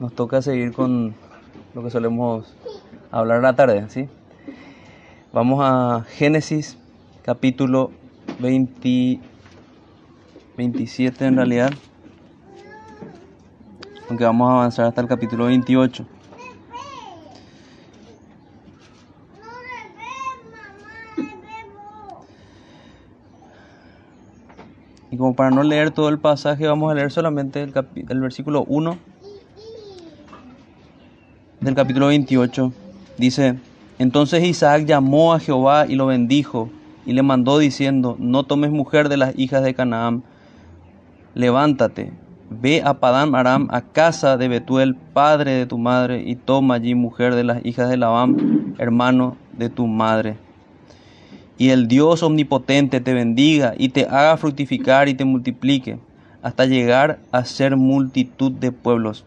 nos toca seguir con lo que solemos hablar a la tarde, ¿sí? Vamos a Génesis capítulo 20, 27 en realidad, aunque vamos a avanzar hasta el capítulo 28. Y como para no leer todo el pasaje, vamos a leer solamente el, el versículo 1 del capítulo 28. Dice, entonces Isaac llamó a Jehová y lo bendijo y le mandó diciendo, no tomes mujer de las hijas de Canaán, levántate, ve a Padán Aram, a casa de Betuel, padre de tu madre, y toma allí mujer de las hijas de Labán, hermano de tu madre y el Dios omnipotente te bendiga y te haga fructificar y te multiplique hasta llegar a ser multitud de pueblos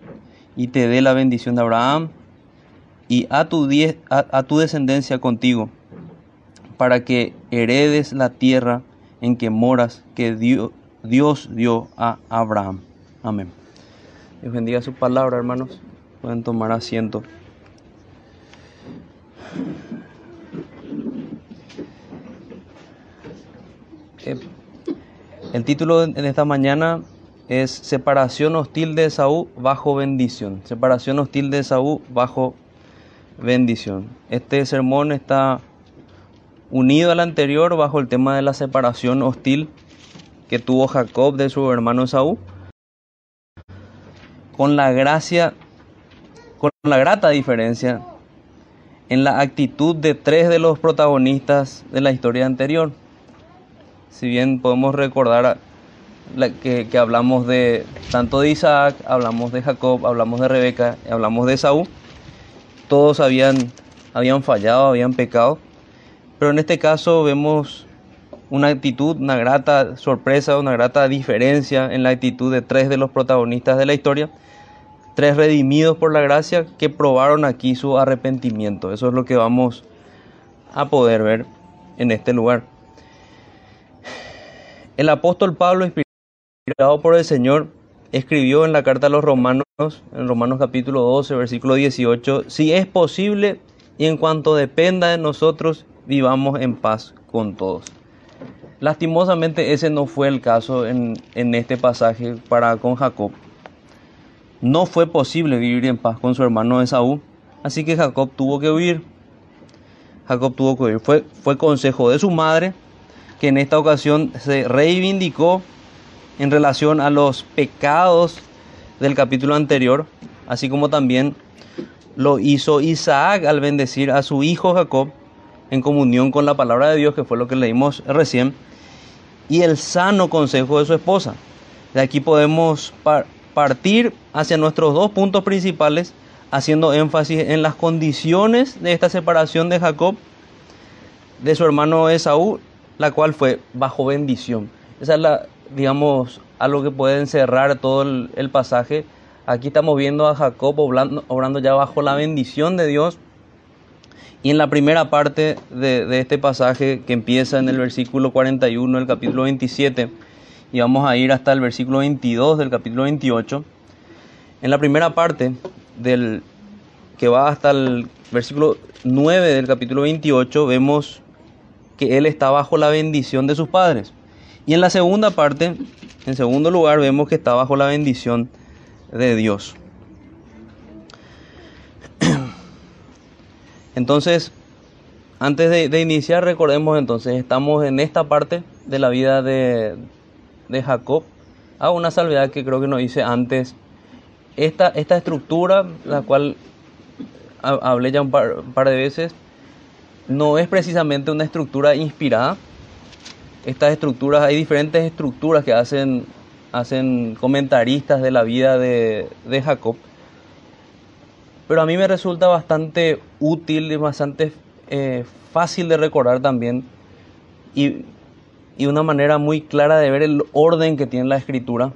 y te dé la bendición de Abraham y a tu, a, tu descendencia contigo para que heredes la tierra en que moras que Dios, Dios dio a Abraham. Amén. Dios bendiga su palabra, hermanos. Pueden tomar asiento. El título de esta mañana es Separación hostil de Esaú bajo bendición. Separación hostil de Esaú bajo bendición. Este sermón está unido al anterior bajo el tema de la separación hostil que tuvo Jacob de su hermano Esaú. Con la gracia, con la grata diferencia en la actitud de tres de los protagonistas de la historia anterior si bien podemos recordar que, hablamos de tanto de Isaac, hablamos de Jacob, hablamos de Rebeca, hablamos de Saúl, todos habían, habían fallado, habían pecado, pero en este caso vemos una actitud, una grata sorpresa, una grata diferencia en la actitud de tres de los protagonistas de la historia, tres redimidos por la gracia que probaron aquí su arrepentimiento. Eso es lo que vamos a poder ver en este lugar. El apóstol Pablo, inspirado por el Señor, escribió en la carta a los romanos, en Romanos capítulo 12, versículo 18, si es posible y en cuanto dependa de nosotros, vivamos en paz con todos. Lastimosamente ese no fue el caso en, en este pasaje para con Jacob. No fue posible vivir en paz con su hermano Esaú, así que Jacob tuvo que huir. Jacob tuvo que huir. Fue, fue consejo de su madre que en esta ocasión se reivindicó en relación a los pecados del capítulo anterior, así como también lo hizo Isaac al bendecir a su hijo Jacob en comunión con la palabra de Dios, que fue lo que leímos recién, y el sano consejo de su esposa. De aquí podemos partir hacia nuestros dos puntos principales, haciendo énfasis en las condiciones de esta separación de Jacob de su hermano Esaú la cual fue bajo bendición. Esa es la, digamos, algo que puede encerrar todo el, pasaje. Aquí estamos viendo a Jacob obrando, obrando, ya bajo la bendición de Dios. Y en la primera parte de, de, este pasaje que empieza en el versículo 41 del capítulo 27 y vamos a ir hasta el versículo 22 del capítulo 28. En la primera parte del que va hasta el versículo 9 del capítulo 28 vemos que él está bajo la bendición de sus padres. Y en la segunda parte, en segundo lugar, vemos que está bajo la bendición de Dios. Entonces, antes de, iniciar, recordemos entonces, estamos en esta parte de la vida de, de Jacob. Hago una salvedad que creo que nos hice antes. Esta, esta estructura, la cual hablé ya un par de veces, no es precisamente una estructura inspirada. Estas estructuras, hay diferentes estructuras que hacen, hacen comentaristas de la vida de, Jacob. Pero a mí me resulta bastante útil y bastante eh, fácil de recordar también. Y, una manera muy clara de ver el orden que tiene la escritura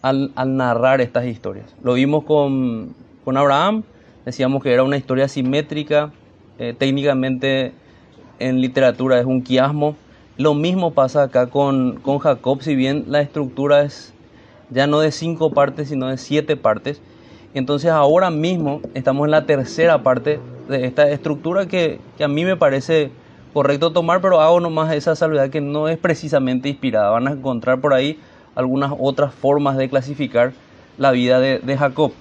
al, narrar estas historias. Lo vimos con, con Abraham, decíamos que era una historia simétrica, eh, técnicamente en literatura es un quiasmo. Lo mismo pasa acá con, con Jacob, si bien la estructura es ya no de cinco partes, sino de siete partes. Entonces ahora mismo estamos en la tercera parte de esta estructura que, que a mí me parece correcto tomar, pero hago nomás esa salvedad que no es precisamente inspirada. Van a encontrar por ahí algunas otras formas de clasificar la vida de, de Jacob.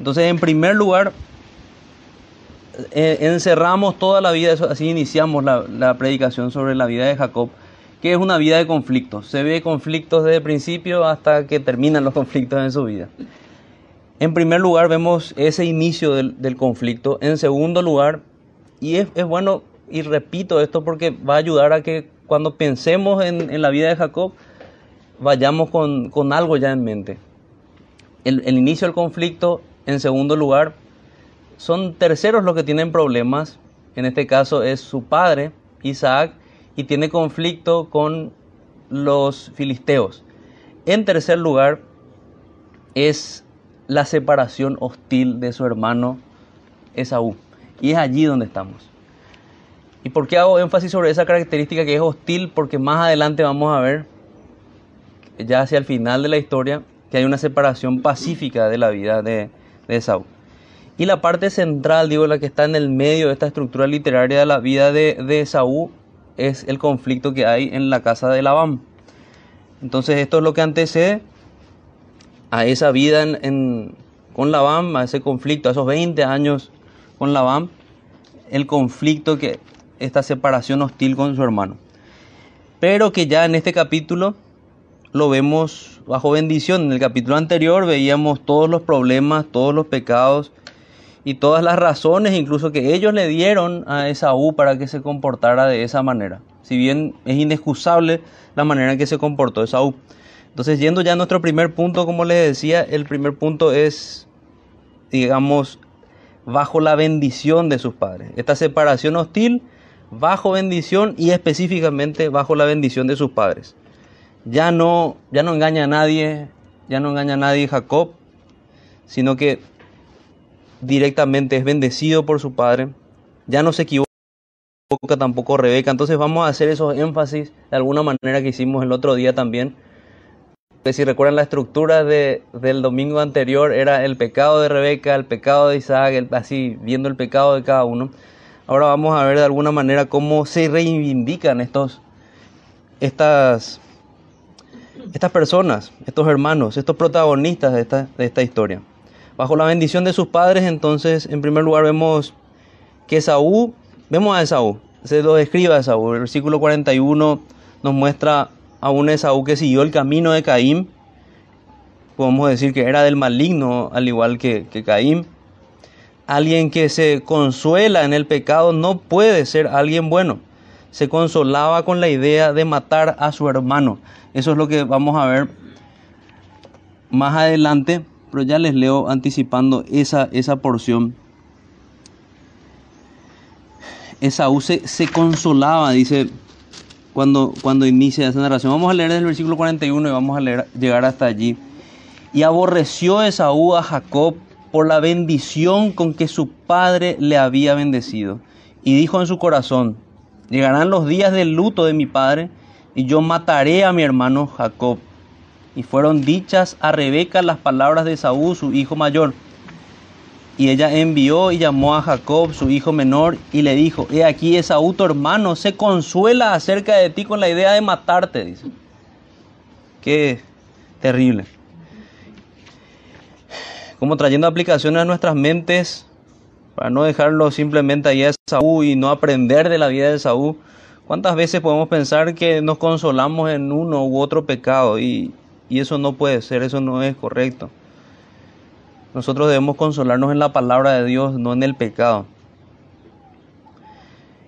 Entonces, en primer lugar, eh, encerramos toda la vida, así iniciamos la, la, predicación sobre la vida de Jacob, que es una vida de conflictos. Se ve conflictos desde el principio hasta que terminan los conflictos en su vida. En primer lugar, vemos ese inicio del, del conflicto. En segundo lugar, y es, es, bueno, y repito esto porque va a ayudar a que cuando pensemos en, en la vida de Jacob, vayamos con, con algo ya en mente. El, el inicio del conflicto, en segundo lugar, son terceros los que tienen problemas. En este caso es su padre, Isaac, y tiene conflicto con los filisteos. En tercer lugar es la separación hostil de su hermano Esaú. Y es allí donde estamos. ¿Y por qué hago énfasis sobre esa característica que es hostil? Porque más adelante vamos a ver, ya hacia el final de la historia, que hay una separación pacífica de la vida de, Esaú. Y la parte central, digo, la que está en el medio de esta estructura literaria de la vida de, de Esaú, es el conflicto que hay en la casa de Labán. Entonces esto es lo que antecede a esa vida en, en, con Labán, a ese conflicto, a esos 20 años con Labán, el conflicto que esta separación hostil con su hermano. Pero que ya en este capítulo lo vemos bajo bendición. En el capítulo anterior veíamos todos los problemas, todos los pecados y todas las razones incluso que ellos le dieron a Esaú para que se comportara de esa manera. Si bien es inexcusable la manera en que se comportó Esaú. Entonces, yendo ya a nuestro primer punto, como les decía, el primer punto es, digamos, bajo la bendición de sus padres. Esta separación hostil, bajo bendición y específicamente bajo la bendición de sus padres. Ya no, ya no engaña a nadie, ya no engaña a nadie Jacob, sino que directamente es bendecido por su padre. Ya no se equivoca tampoco Rebeca. Entonces vamos a hacer esos énfasis de alguna manera que hicimos el otro día también si recuerdan la estructura de, del domingo anterior, era el pecado de Rebeca, el pecado de Isaac, el, así viendo el pecado de cada uno. Ahora vamos a ver de alguna manera cómo se reivindican estos, estas, estas personas, estos hermanos, estos protagonistas de esta, de esta historia. Bajo la bendición de sus padres, entonces, en primer lugar vemos que Esaú, vemos a Esaú, se lo describe a Esaú. El versículo 41 nos muestra a un Esaú que siguió el camino de Caín. Podemos decir que era del maligno, al igual que, que Caín. Alguien que se consuela en el pecado no puede ser alguien bueno. Se consolaba con la idea de matar a su hermano. Eso es lo que vamos a ver más adelante, pero ya les leo anticipando esa, esa porción. Esaú se, se consolaba, dice cuando, cuando inicia esa narración. Vamos a leer el versículo 41 y vamos a llegar hasta allí. Y aborreció Esaú a Jacob por la bendición con que su padre le había bendecido. Y dijo en su corazón, llegarán los días del luto de mi padre, y yo mataré a mi hermano Jacob. Y fueron dichas a Rebeca las palabras de Esaú, su hijo mayor. Y ella envió y llamó a Jacob, su hijo menor, y le dijo, he aquí Esaú, tu hermano, se consuela acerca de ti con la idea de matarte, dice. Qué terrible. Como trayendo aplicaciones a nuestras mentes, para no dejarlo simplemente ahí a Esaú y no aprender de la vida de Esaú. ¿Cuántas veces podemos pensar que nos consolamos en uno u otro pecado? Y, y eso no puede ser, eso no es correcto. Nosotros debemos consolarnos en la palabra de Dios, no en el pecado.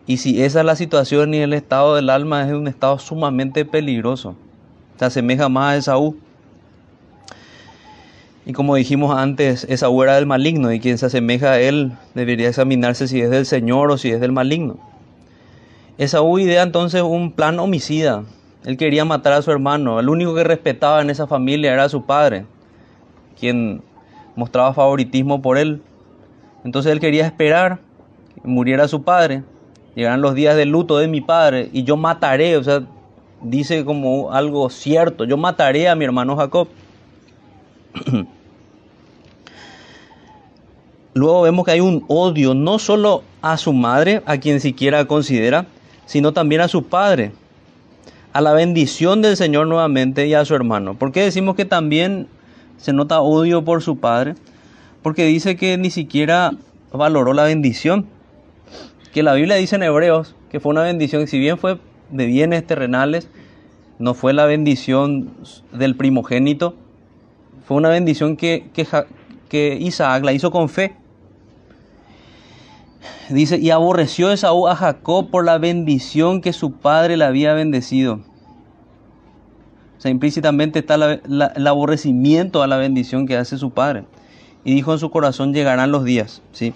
Y si esa es la situación y el estado del alma es un estado sumamente peligroso, se asemeja más a Esaú. Y como dijimos antes, Esaú era del maligno y quien se asemeja a él debería examinarse si es del Señor o si es del maligno. Esaú idea entonces un plan homicida. Él quería matar a su hermano. El único que respetaba en esa familia era su padre, quien mostraba favoritismo por él. Entonces él quería esperar que muriera su padre, llegarán los días de luto de mi padre y yo mataré, o sea, dice como algo cierto, yo mataré a mi hermano Jacob. luego vemos que hay un odio no solo a su madre, a quien siquiera considera, sino también a su padre, a la bendición del Señor nuevamente y a su hermano. ¿Por qué decimos que también se nota odio por su padre? Porque dice que ni siquiera valoró la bendición. Que la Biblia dice en Hebreos que fue una bendición, si bien fue de bienes terrenales, no fue la bendición del primogénito, fue una bendición que, que, que Isaac la hizo con fe. Dice, y aborreció Esaú a Jacob por la bendición que su padre le había bendecido. O sea, implícitamente está el aborrecimiento a la bendición que hace su padre. Y dijo en su corazón, llegarán los días. ¿sí?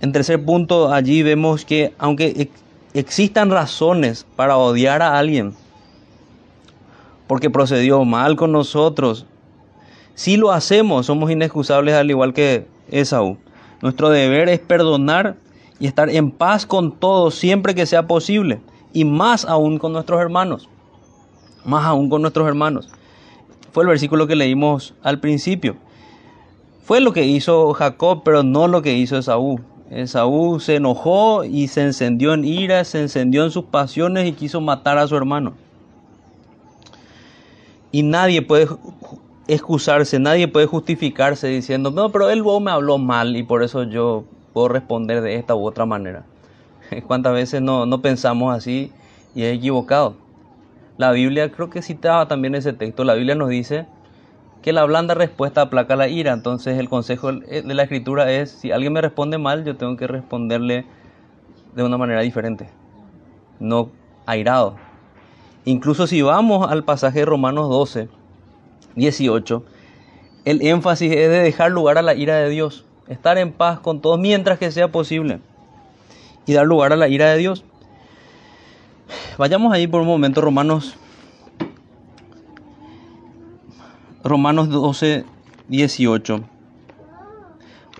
En tercer punto, allí vemos que aunque existan razones para odiar a alguien, porque procedió mal con nosotros, si lo hacemos, somos inexcusables al igual que Esaú. Nuestro deber es perdonar y estar en paz con todos siempre que sea posible. Y más aún con nuestros hermanos. Más aún con nuestros hermanos. Fue el versículo que leímos al principio. Fue lo que hizo Jacob, pero no lo que hizo Esaú. Esaú se enojó y se encendió en ira, se encendió en sus pasiones y quiso matar a su hermano. Y nadie puede excusarse, nadie puede justificarse diciendo, no, pero él me habló mal y por eso yo puedo responder de esta u otra manera. ¿Cuántas veces no, no pensamos así y es equivocado? La Biblia creo que citaba también ese texto, la Biblia nos dice que la blanda respuesta aplaca la ira, entonces el consejo de la escritura es, si alguien me responde mal, yo tengo que responderle de una manera diferente, no airado. Incluso si vamos al pasaje de Romanos 12, 18, el énfasis es de dejar lugar a la ira de Dios, estar en paz con todos mientras que sea posible y dar lugar a la ira de Dios. Vayamos ahí por un momento, Romanos, Romanos 12, 18,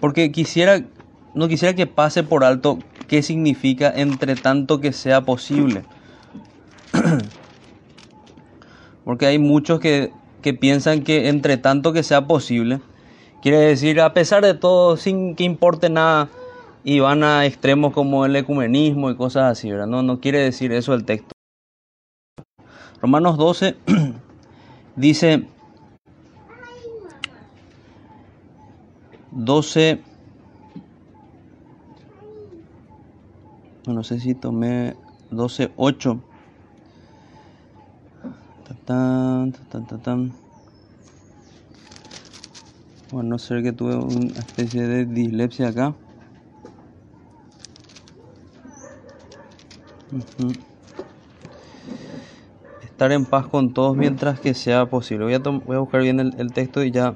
porque quisiera, no quisiera que pase por alto qué significa entre tanto que sea posible. Porque hay muchos que que piensan que entre tanto que sea posible, quiere decir a pesar de todo, sin que importe nada, y van a extremos como el ecumenismo y cosas así, ¿verdad? No, no quiere decir eso el texto. Romanos 12 dice 12 no sé si tomé 12 8 bueno, no sé que tuve una especie de dislexia acá. Estar en paz con todos mientras que sea posible. Voy a, voy a buscar bien el, texto y ya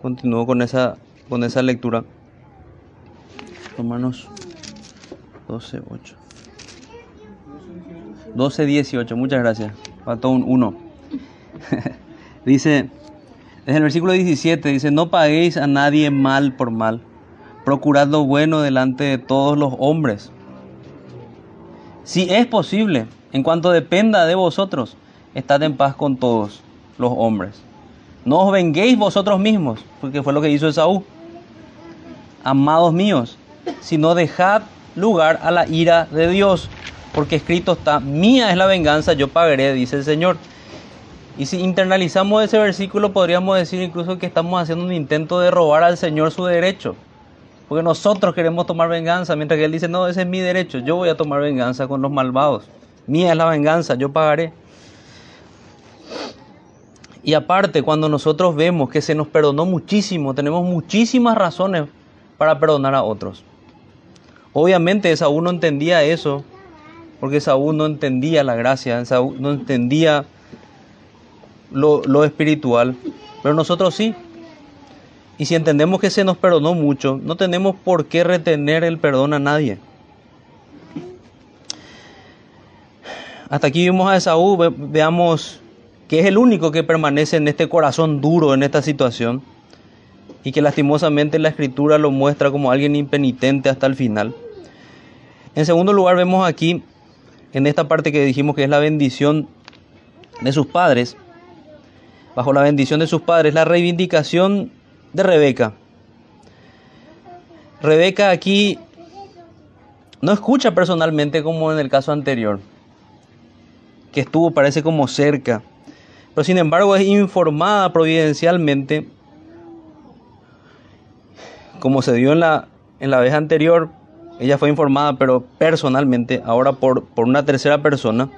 continúo con esa, con esa lectura. Romanos 12, 8. 12, 18. Muchas gracias faltó un 1. dice, desde el versículo 17, dice, no paguéis a nadie mal por mal, procurad lo bueno delante de todos los hombres. Si es posible, en cuanto dependa de vosotros, estad en paz con todos los hombres. No os venguéis vosotros mismos, porque fue lo que hizo Esaú. Amados míos, sino dejad lugar a la ira de Dios, porque escrito está, mía es la venganza, yo pagaré, dice el Señor. Y si internalizamos ese versículo, podríamos decir incluso que estamos haciendo un intento de robar al Señor su derecho. Porque nosotros queremos tomar venganza, mientras que Él dice, no, ese es mi derecho, yo voy a tomar venganza con los malvados. Mía es la venganza, yo pagaré. Y aparte, cuando nosotros vemos que se nos perdonó muchísimo, tenemos muchísimas razones para perdonar a otros. Obviamente Esaú no entendía eso porque Saúl no entendía la gracia, Saúl no entendía lo, espiritual, pero nosotros sí. Y si entendemos que se nos perdonó mucho, no tenemos por qué retener el perdón a nadie. Hasta aquí vimos a Esaú, veamos que es el único que permanece en este corazón duro, en esta situación, y que lastimosamente la escritura lo muestra como alguien impenitente hasta el final. En segundo lugar, vemos aquí en esta parte que dijimos que es la bendición de sus padres, bajo la bendición de sus padres, la reivindicación de Rebeca. Rebeca aquí no escucha personalmente como en el caso anterior, que estuvo parece como cerca, pero sin embargo es informada providencialmente, como se dio en la, en la vez anterior, ella fue informada, pero personalmente, ahora por, por una tercera persona,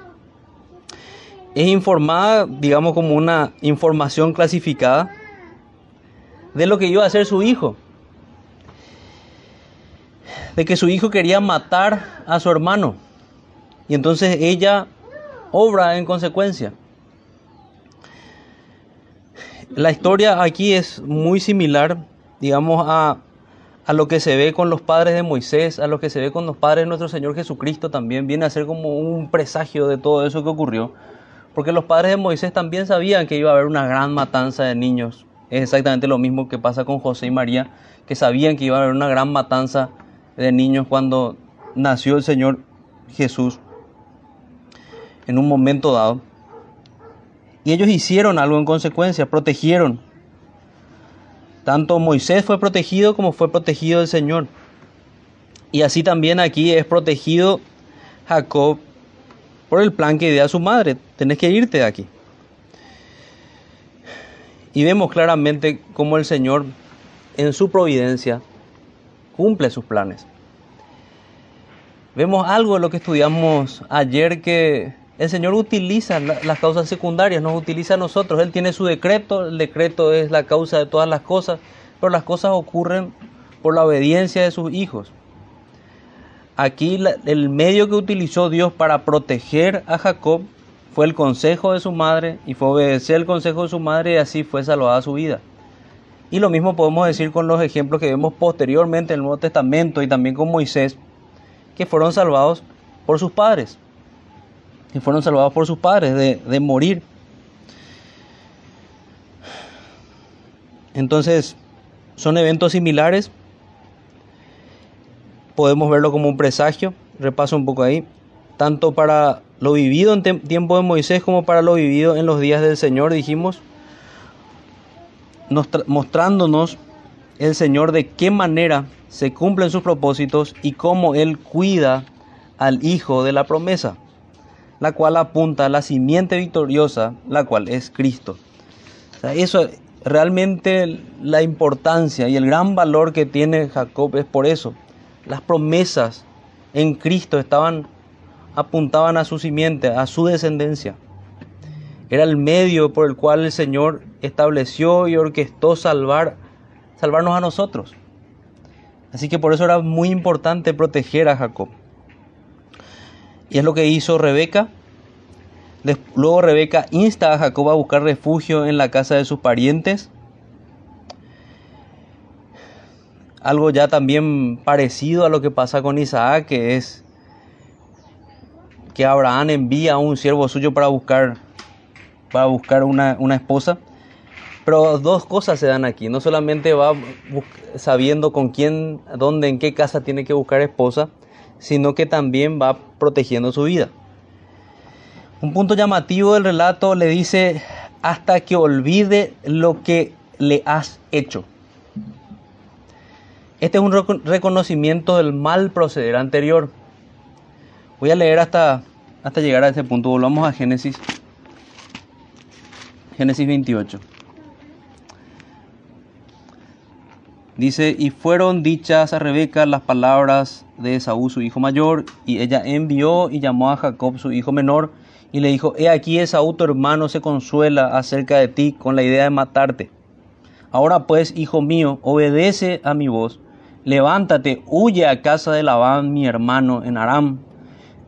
es informada, digamos, como una información clasificada de lo que iba a hacer su hijo de que su hijo quería matar a su hermano. Y entonces ella obra en consecuencia. La historia aquí es muy similar, digamos, a, a, lo que se ve con los padres de Moisés, a lo que se ve con los padres de nuestro Señor Jesucristo también. Viene a ser como un presagio de todo eso que ocurrió. Porque los padres de Moisés también sabían que iba a haber una gran matanza de niños. Es exactamente lo mismo que pasa con José y María, que sabían que iba a haber una gran matanza de niños cuando nació el Señor Jesús en un momento dado. Y ellos hicieron algo en consecuencia, protegieron. Tanto Moisés fue protegido como fue protegido el Señor. Y así también aquí es protegido Jacob por el plan que idea su madre. Tenés que irte de aquí. Y vemos claramente cómo el Señor en su providencia cumple sus planes. Vemos algo de lo que estudiamos ayer que el Señor utiliza las causas secundarias, nos utiliza a nosotros. Él tiene su decreto, el decreto es la causa de todas las cosas, pero las cosas ocurren por la obediencia de sus hijos. Aquí el medio que utilizó Dios para proteger a Jacob fue el consejo de su madre y fue obedecer el consejo de su madre y así fue salvada su vida. Y lo mismo podemos decir con los ejemplos que vemos posteriormente en el Nuevo Testamento y también con Moisés, que fueron salvados por sus padres. Fueron salvados por sus padres de morir. Entonces, son eventos similares. Podemos verlo como un presagio. Repaso un poco ahí. Tanto para lo vivido en tiempo de Moisés como para lo vivido en los días del Señor, dijimos mostrándonos el Señor de qué manera se cumplen sus propósitos y cómo Él cuida al Hijo de la promesa, la cual apunta a la simiente victoriosa, la cual es Cristo. eso realmente la importancia y el gran valor que tiene Jacob es por eso. Las promesas en Cristo estaban apuntaban a su simiente, a su descendencia. Era el medio por el cual el Señor estableció y orquestó salvar, salvarnos a nosotros. Así que por eso era muy importante proteger a Jacob. Y es lo que hizo Rebeca. Luego Rebeca insta a Jacob a buscar refugio en la casa de sus parientes. Algo ya también parecido a lo que pasa con Isaac, que es que Abraham envía a un siervo suyo para buscar va a buscar una, esposa. Pero dos cosas se dan aquí. No solamente va sabiendo con quién, dónde, en qué casa tiene que buscar esposa, sino que también va protegiendo su vida. Un punto llamativo del relato le dice hasta que olvide lo que le has hecho. Este es un reconocimiento del mal proceder anterior. Voy a leer hasta, hasta llegar a ese punto. Volvamos a Génesis Génesis 28. Dice, y fueron dichas a Rebeca las palabras de Esaú, su hijo mayor, y ella envió y llamó a Jacob, su hijo menor, y le dijo, he aquí Esaú, tu hermano, se consuela acerca de ti con la idea de matarte. Ahora pues, hijo mío, obedece a mi voz, levántate, huye a casa de Labán, mi hermano, en Aram,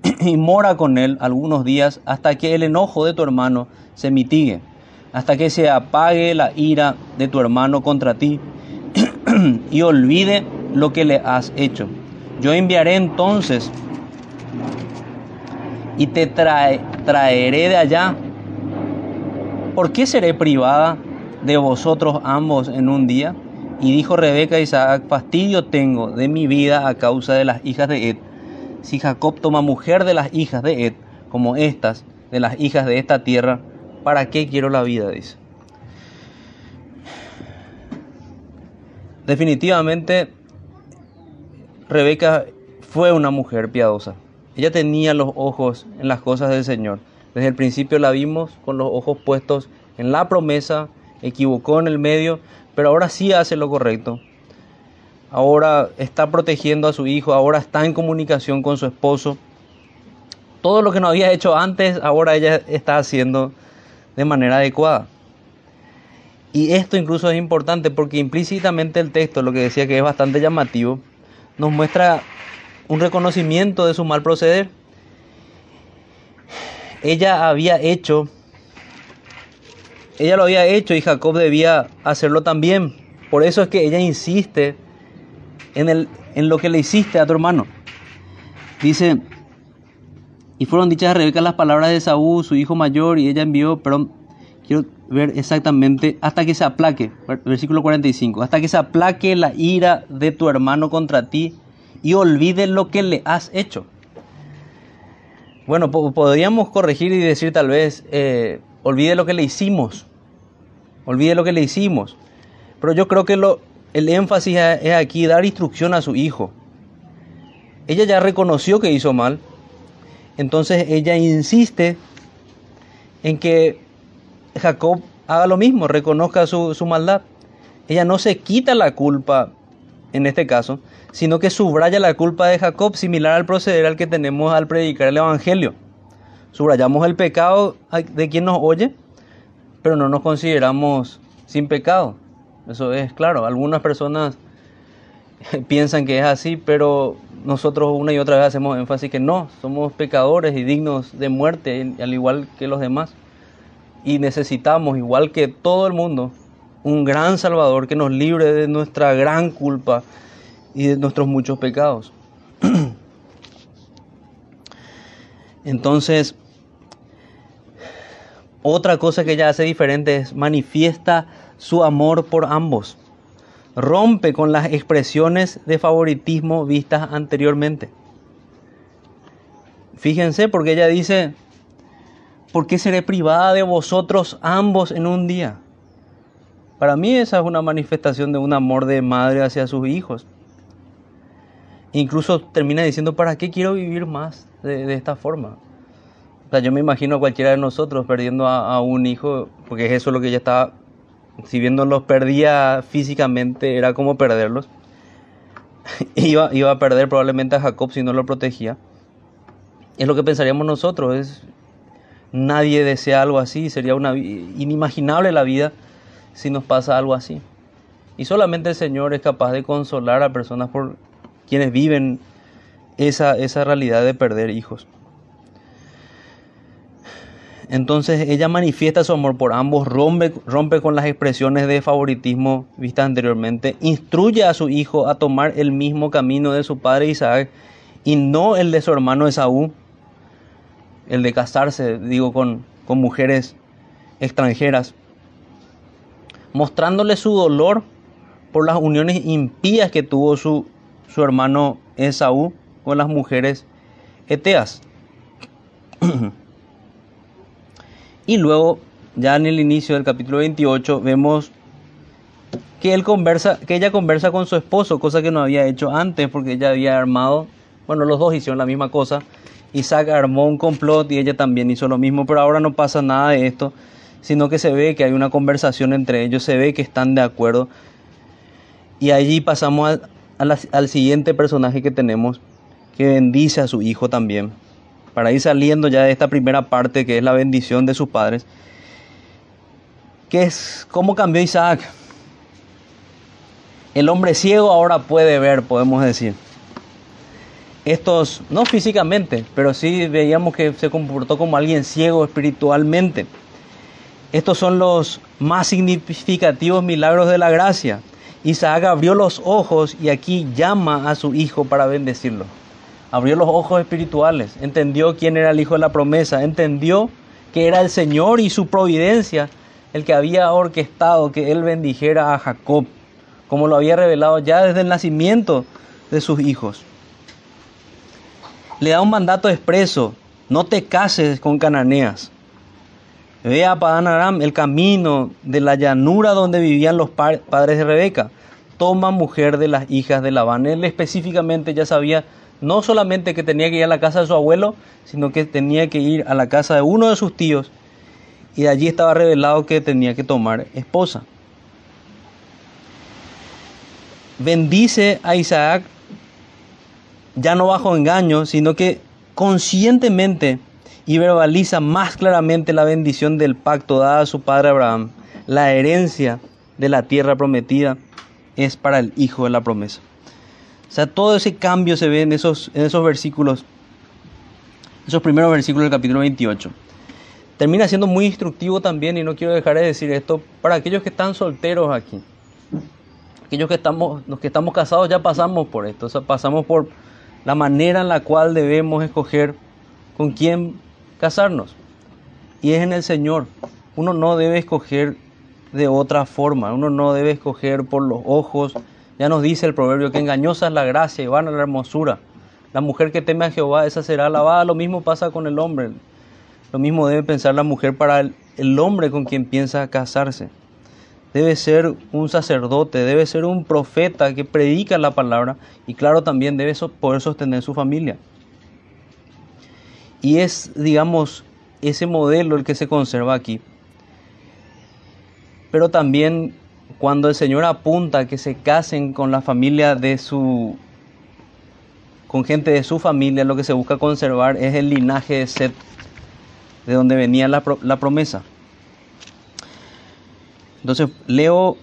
y mora con él algunos días hasta que el enojo de tu hermano se mitigue hasta que se apague la ira de tu hermano contra ti y olvide lo que le has hecho. Yo enviaré entonces y te traeré de allá. ¿Por qué seré privada de vosotros ambos en un día? Y dijo Rebeca a Isaac, fastidio tengo de mi vida a causa de las hijas de Ed. Si Jacob toma mujer de las hijas de Ed, como estas, de las hijas de esta tierra, ¿Para qué quiero la vida? Dice. Definitivamente, Rebeca fue una mujer piadosa. Ella tenía los ojos en las cosas del Señor. Desde el principio la vimos con los ojos puestos en la promesa, equivocó en el medio, pero ahora sí hace lo correcto. Ahora está protegiendo a su hijo, ahora está en comunicación con su esposo. Todo lo que no había hecho antes, ahora ella está haciendo de manera adecuada. Y esto incluso es importante porque implícitamente el texto, lo que decía que es bastante llamativo, nos muestra un reconocimiento de su mal proceder. Ella había hecho, ella lo había hecho y Jacob debía hacerlo también. Por eso es que ella insiste en, el, en lo que le hiciste a tu hermano. Dice, y fueron dichas a Rebeca las palabras de Saúl, su hijo mayor, y ella envió, perdón, quiero ver exactamente, hasta que se aplaque, versículo 45, hasta que se aplaque la ira de tu hermano contra ti y olvide lo que le has hecho. Bueno, podríamos corregir y decir tal vez, eh, olvide lo que le hicimos, olvide lo que le hicimos, pero yo creo que lo, el énfasis es aquí dar instrucción a su hijo. Ella ya reconoció que hizo mal, entonces ella insiste en que Jacob haga lo mismo, reconozca su, su maldad. Ella no se quita la culpa en este caso, sino que subraya la culpa de Jacob, similar al proceder al que tenemos al predicar el Evangelio. Subrayamos el pecado de quien nos oye, pero no nos consideramos sin pecado. Eso es claro. Algunas personas piensan que es así, pero nosotros una y otra vez hacemos énfasis que no, somos pecadores y dignos de muerte, al igual que los demás. Y necesitamos, igual que todo el mundo, un gran Salvador que nos libre de nuestra gran culpa y de nuestros muchos pecados. Entonces, otra cosa que ella hace diferente es manifiesta su amor por ambos rompe con las expresiones de favoritismo vistas anteriormente. Fíjense porque ella dice, ¿por qué seré privada de vosotros ambos en un día? Para mí esa es una manifestación de un amor de madre hacia sus hijos. Incluso termina diciendo, ¿para qué quiero vivir más de, esta forma? O sea, yo me imagino a cualquiera de nosotros perdiendo a, un hijo, porque es eso lo que ella estaba si bien no los perdía físicamente, era como perderlos. iba, iba a perder probablemente a Jacob si no lo protegía. Es lo que pensaríamos nosotros. Es, nadie desea algo así. Sería una, inimaginable la vida si nos pasa algo así. Y solamente el Señor es capaz de consolar a personas por quienes viven esa, esa realidad de perder hijos. Entonces ella manifiesta su amor por ambos, rompe, rompe con las expresiones de favoritismo vistas anteriormente, instruye a su hijo a tomar el mismo camino de su padre Isaac y no el de su hermano Esaú, el de casarse, digo, con, con mujeres extranjeras, mostrándole su dolor por las uniones impías que tuvo su, su hermano Esaú con las mujeres eteas. Y luego, ya en el inicio del capítulo 28, vemos que, él conversa, que ella conversa con su esposo, cosa que no había hecho antes, porque ella había armado, bueno, los dos hicieron la misma cosa. Isaac armó un complot y ella también hizo lo mismo, pero ahora no pasa nada de esto, sino que se ve que hay una conversación entre ellos, se ve que están de acuerdo. Y allí pasamos al siguiente personaje que tenemos, que bendice a su hijo también para ir saliendo ya de esta primera parte que es la bendición de sus padres, que es cómo cambió Isaac. El hombre ciego ahora puede ver, podemos decir. Estos, no físicamente, pero sí veíamos que se comportó como alguien ciego espiritualmente. Estos son los más significativos milagros de la gracia. Isaac abrió los ojos y aquí llama a su hijo para bendecirlo abrió los ojos espirituales, entendió quién era el hijo de la promesa, entendió que era el Señor y su providencia el que había orquestado que él bendijera a Jacob, como lo había revelado ya desde el nacimiento de sus hijos. Le da un mandato expreso, no te cases con cananeas. Ve a Padán Aram, el camino de la llanura donde vivían los padres de Rebeca. toma mujer de las hijas de Labán. Él específicamente ya sabía no solamente que tenía que ir a la casa de su abuelo, sino que tenía que ir a la casa de uno de sus tíos y de allí estaba revelado que tenía que tomar esposa. Bendice a Isaac ya no bajo engaño, sino que conscientemente y verbaliza más claramente la bendición del pacto dada a su padre Abraham. La herencia de la tierra prometida es para el hijo de la promesa. O sea, todo ese cambio se ve en esos, en esos versículos, esos primeros versículos del capítulo 28. Termina siendo muy instructivo también, y no quiero dejar de decir esto, para aquellos que están solteros aquí. Aquellos que estamos, los que estamos casados ya pasamos por esto, o sea, pasamos por la manera en la cual debemos escoger con quién casarnos. Y es en el Señor. Uno no debe escoger de otra forma, uno no debe escoger por los ojos. Ya nos dice el proverbio que engañosa es la gracia y van a la hermosura. La mujer que teme a Jehová, esa será alabada. Lo mismo pasa con el hombre. Lo mismo debe pensar la mujer para el hombre con quien piensa casarse. Debe ser un sacerdote, debe ser un profeta que predica la palabra y claro también debe poder sostener su familia. Y es, digamos, ese modelo el que se conserva aquí. Pero también cuando el Señor apunta que se casen con la familia de su con gente de su familia, lo que se busca conservar es el linaje de Seth, de donde venía la, la promesa. Entonces leo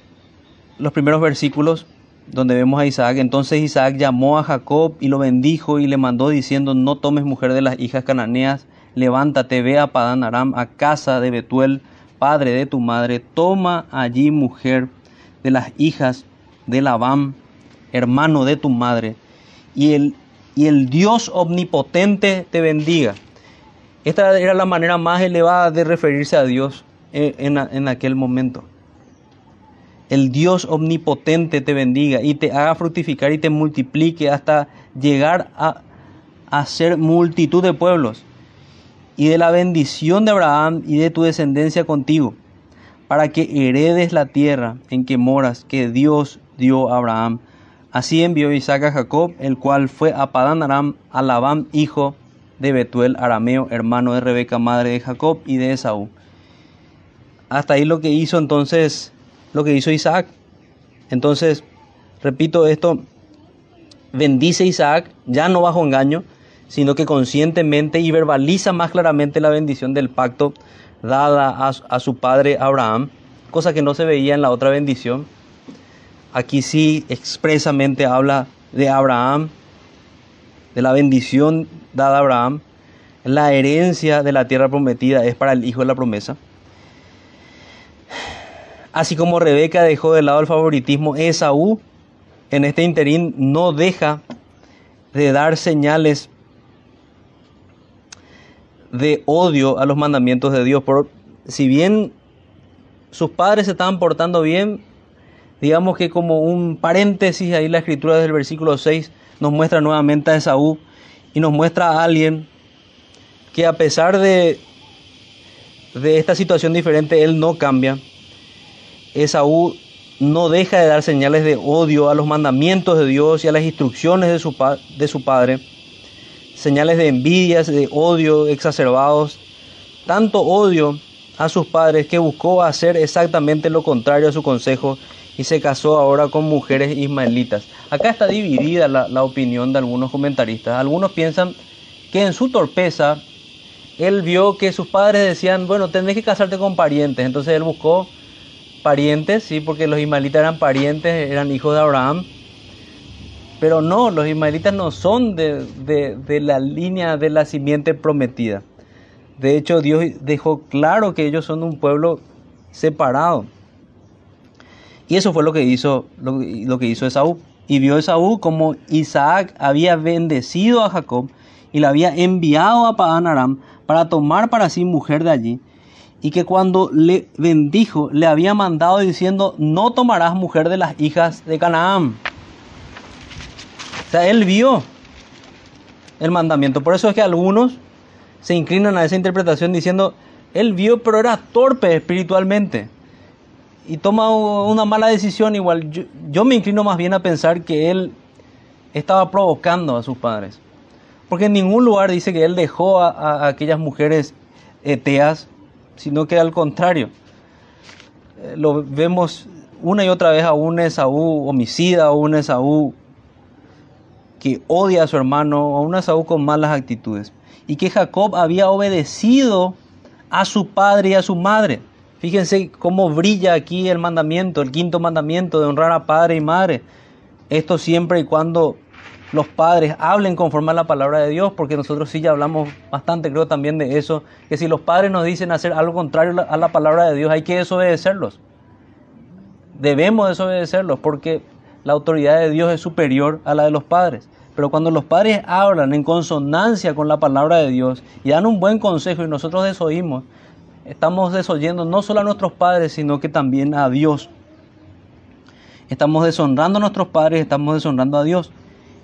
los primeros versículos donde vemos a Isaac. Entonces Isaac llamó a Jacob y lo bendijo y le mandó diciendo, no tomes mujer de las hijas cananeas, levántate, ve a Padán Aram, a casa de Betuel, padre de tu madre, toma allí mujer de las hijas de Labán, hermano de tu madre, y el, y el Dios omnipotente te bendiga. Esta era la manera más elevada de referirse a Dios en, en aquel momento. El Dios omnipotente te bendiga y te haga fructificar y te multiplique hasta llegar a, ser multitud de pueblos y de la bendición de Abraham y de tu descendencia contigo para que heredes la tierra en que moras, que Dios dio a Abraham. Así envió Isaac a Jacob, el cual fue a Padán Aram, a Labán, hijo de Betuel Arameo, hermano de Rebeca, madre de Jacob y de Esaú. Hasta ahí lo que hizo entonces, lo que hizo Isaac. Entonces, repito esto, bendice Isaac, ya no bajo engaño, sino que conscientemente y verbaliza más claramente la bendición del pacto dada a, su padre Abraham, cosa que no se veía en la otra bendición. Aquí sí expresamente habla de Abraham, de la bendición dada a Abraham. La herencia de la tierra prometida es para el hijo de la promesa. Así como Rebeca dejó de lado el favoritismo, Esaú en este interín no deja de dar señales de odio a los mandamientos de Dios. Por, si bien sus padres se estaban portando bien, digamos que como un paréntesis ahí la escritura del versículo 6 nos muestra nuevamente a Esaú y nos muestra a alguien que a pesar de, de esta situación diferente, él no cambia. Esaú no deja de dar señales de odio a los mandamientos de Dios y a las instrucciones de su, de su padre señales de envidias, de odio exacerbados, tanto odio a sus padres que buscó hacer exactamente lo contrario a su consejo y se casó ahora con mujeres ismaelitas. Acá está dividida la, opinión de algunos comentaristas. Algunos piensan que en su torpeza él vio que sus padres decían, bueno, tenés que casarte con parientes. Entonces él buscó parientes, sí, porque los ismaelitas eran parientes, eran hijos de Abraham. Pero no, los ismaelitas no son de, la línea de la simiente prometida. De hecho, Dios dejó claro que ellos son un pueblo separado. Y eso fue lo que hizo, lo, que hizo Esaú. Y vio Esaú como Isaac había bendecido a Jacob y le había enviado a Padán Aram para tomar para sí mujer de allí. Y que cuando le bendijo, le había mandado diciendo, no tomarás mujer de las hijas de Canaán él vio el mandamiento. Por eso es que algunos se inclinan a esa interpretación diciendo, él vio pero era torpe espiritualmente. y toma una mala decisión igual. Yo, yo, me inclino más bien a pensar que él estaba provocando a sus padres. Porque en ningún lugar dice que él dejó a, a aquellas mujeres eteas, sino que al contrario. Eh, lo vemos una y otra vez a un Esaú homicida, a un Esaú que odia a su hermano, a un Esaú con malas actitudes. Y que Jacob había obedecido a su padre y a su madre. Fíjense cómo brilla aquí el mandamiento, el quinto mandamiento de honrar a padre y madre. Esto siempre y cuando los padres hablen conforme a la palabra de Dios, porque nosotros sí ya hablamos bastante, creo también de eso, que si los padres nos dicen hacer algo contrario a la palabra de Dios, hay que desobedecerlos. Debemos desobedecerlos porque la autoridad de Dios es superior a la de los padres. Pero cuando los padres hablan en consonancia con la palabra de Dios y dan un buen consejo y nosotros desoímos, estamos desoyendo no solo a nuestros padres, sino que también a Dios. Estamos deshonrando a nuestros padres, estamos deshonrando a Dios.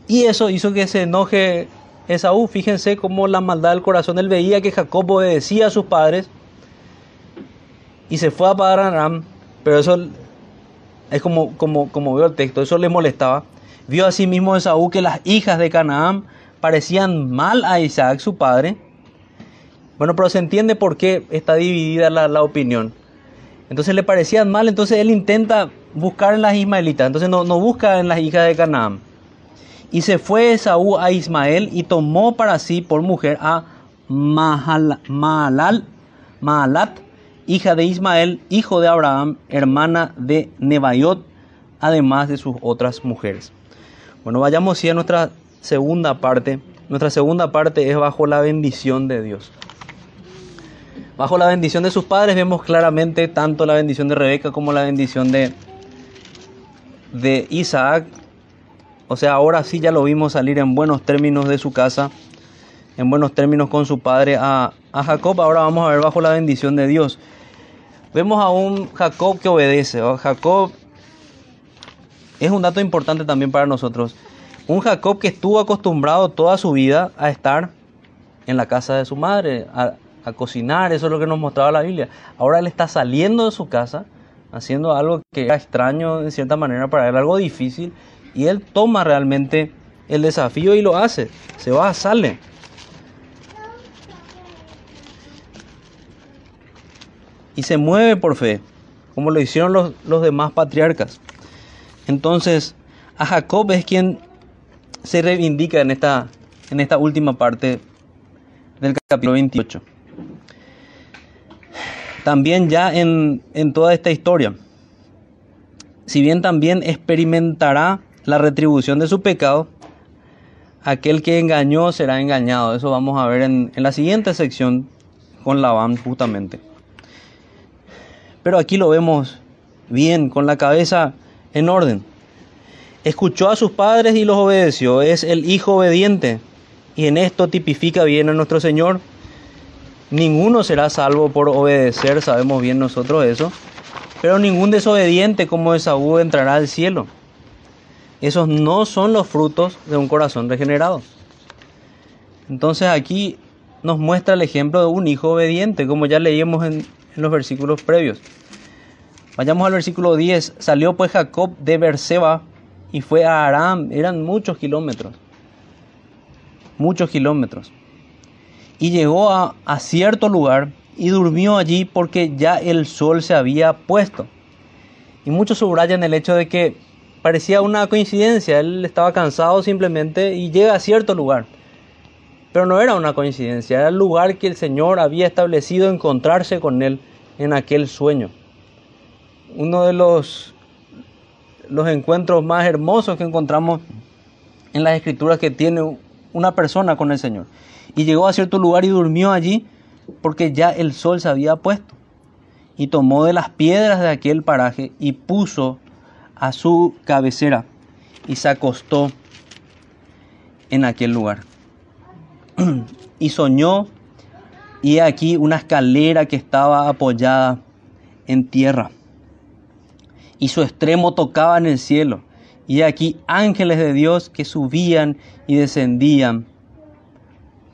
Y eso hizo que se enoje Esaú. Fíjense cómo la maldad del corazón. Él veía que Jacob obedecía a sus padres y se fue a Padre Aram, pero eso es como, como, como veo el texto, eso le molestaba. Vio asimismo Esaú que las hijas de Canaán parecían mal a Isaac, su padre. Bueno, pero se entiende por qué está dividida la, opinión. Entonces le parecían mal, entonces él intenta buscar en las ismaelitas, entonces no, no busca en las hijas de Canaán. Y se fue Esaú a Ismael y tomó para sí por mujer a Mahalal, Mahalat, hija de Ismael, hijo de Abraham, hermana de Nebaiot, además de sus otras mujeres. Bueno, vayamos a nuestra segunda parte. Nuestra segunda parte es bajo la bendición de Dios. Bajo la bendición de sus padres vemos claramente tanto la bendición de Rebeca como la bendición de, de Isaac o sea, ahora sí ya lo vimos salir en buenos términos de su casa, en buenos términos con su padre a, Jacob. Ahora vamos a ver bajo la bendición de Dios. Vemos a un Jacob que obedece. Jacob es un dato importante también para nosotros. Un Jacob que estuvo acostumbrado toda su vida a estar en la casa de su madre, a, a, cocinar, eso es lo que nos mostraba la Biblia. Ahora él está saliendo de su casa, haciendo algo que era extraño de cierta manera para él, algo difícil, y él toma realmente el desafío y lo hace. Se va, sale. Y se mueve por fe, como lo hicieron los, los demás patriarcas. Entonces, a Jacob es quien se reivindica en esta, en esta última parte del capítulo 28. También ya en, en toda esta historia, si bien también experimentará la retribución de su pecado, aquel que engañó será engañado. Eso vamos a ver en, la siguiente sección con Labán justamente. Pero aquí lo vemos bien, con la cabeza en orden. Escuchó a sus padres y los obedeció. Es el hijo obediente. Y en esto tipifica bien a nuestro Señor. Ninguno será salvo por obedecer, sabemos bien nosotros eso. Pero ningún desobediente como Esaú entrará al cielo. Esos no son los frutos de un corazón regenerado. Entonces aquí nos muestra el ejemplo de un hijo obediente, como ya leímos en, los versículos previos. Vayamos al versículo 10. Salió pues Jacob de Berseba y fue a Aram. Eran muchos kilómetros. Muchos kilómetros. Y llegó a, a cierto lugar y durmió allí porque ya el sol se había puesto. Y muchos subrayan el hecho de que parecía una coincidencia, él estaba cansado simplemente y llega a cierto lugar. Pero no era una coincidencia, era el lugar que el Señor había establecido encontrarse con él en aquel sueño. Uno de los, los encuentros más hermosos que encontramos en las escrituras que tiene una persona con el Señor. Y llegó a cierto lugar y durmió allí porque ya el sol se había puesto. Y tomó de las piedras de aquel paraje y puso a su cabecera y se acostó en aquel lugar. y soñó y aquí una escalera que estaba apoyada en tierra y su extremo tocaba en el cielo. Y aquí ángeles de Dios que subían y descendían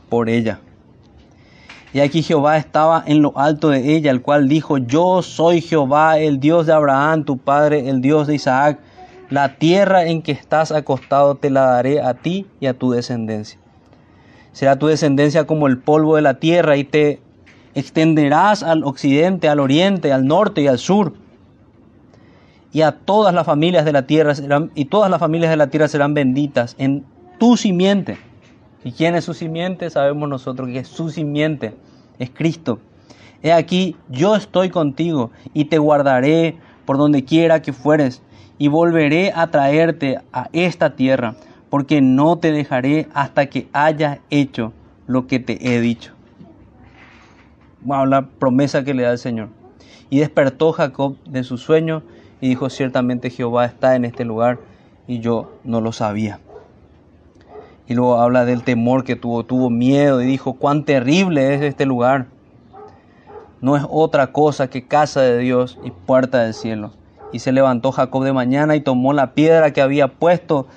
por ella. Y aquí Jehová estaba en lo alto de ella, el cual dijo, yo soy Jehová, el Dios de Abraham, tu padre, el Dios de Isaac. La tierra en que estás acostado te la daré a ti y a tu descendencia. Será tu descendencia como el polvo de la tierra y te extenderás al occidente, al oriente, al norte y al sur. Y a todas las familias de la tierra serán, y todas las familias de la tierra serán benditas en tu simiente. ¿Y quién es su simiente? Sabemos nosotros que es su simiente, es Cristo. He aquí, yo estoy contigo y te guardaré por donde quiera que fueres y volveré a traerte a esta tierra, porque no te dejaré hasta que hayas hecho lo que te he dicho. Wow, la promesa que le da el Señor. Y despertó Jacob de su sueño y dijo, ciertamente Jehová está en este lugar y yo no lo sabía. Y luego habla del temor que tuvo, tuvo miedo y dijo, cuán terrible es este lugar. No es otra cosa que casa de Dios y puerta del cielo. Y se levantó Jacob de mañana y tomó la piedra que había puesto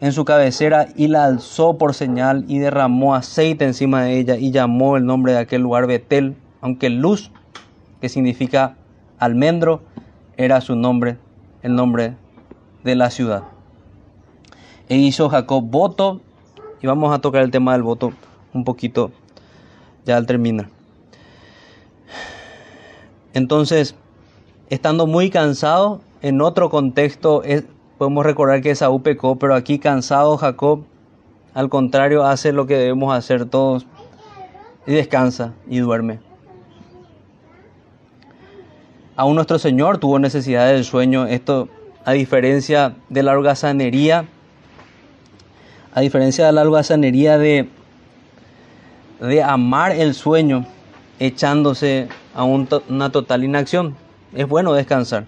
en su cabecera y la alzó por señal y derramó aceite encima de ella y llamó el nombre de aquel lugar Betel, aunque Luz, que significa almendro, era su nombre, el nombre de la ciudad. E hizo Jacob voto, y vamos a tocar el tema del voto un poquito ya al terminar. Entonces, estando muy cansado, en otro contexto podemos recordar que Saúl pecó, pero aquí cansado Jacob, al contrario, hace lo que debemos hacer todos y descansa y duerme. Aún nuestro Señor tuvo necesidad del sueño, esto a diferencia de la holgazanería, a diferencia de la holgazanería de, de amar el sueño echándose a una total inacción es bueno descansar.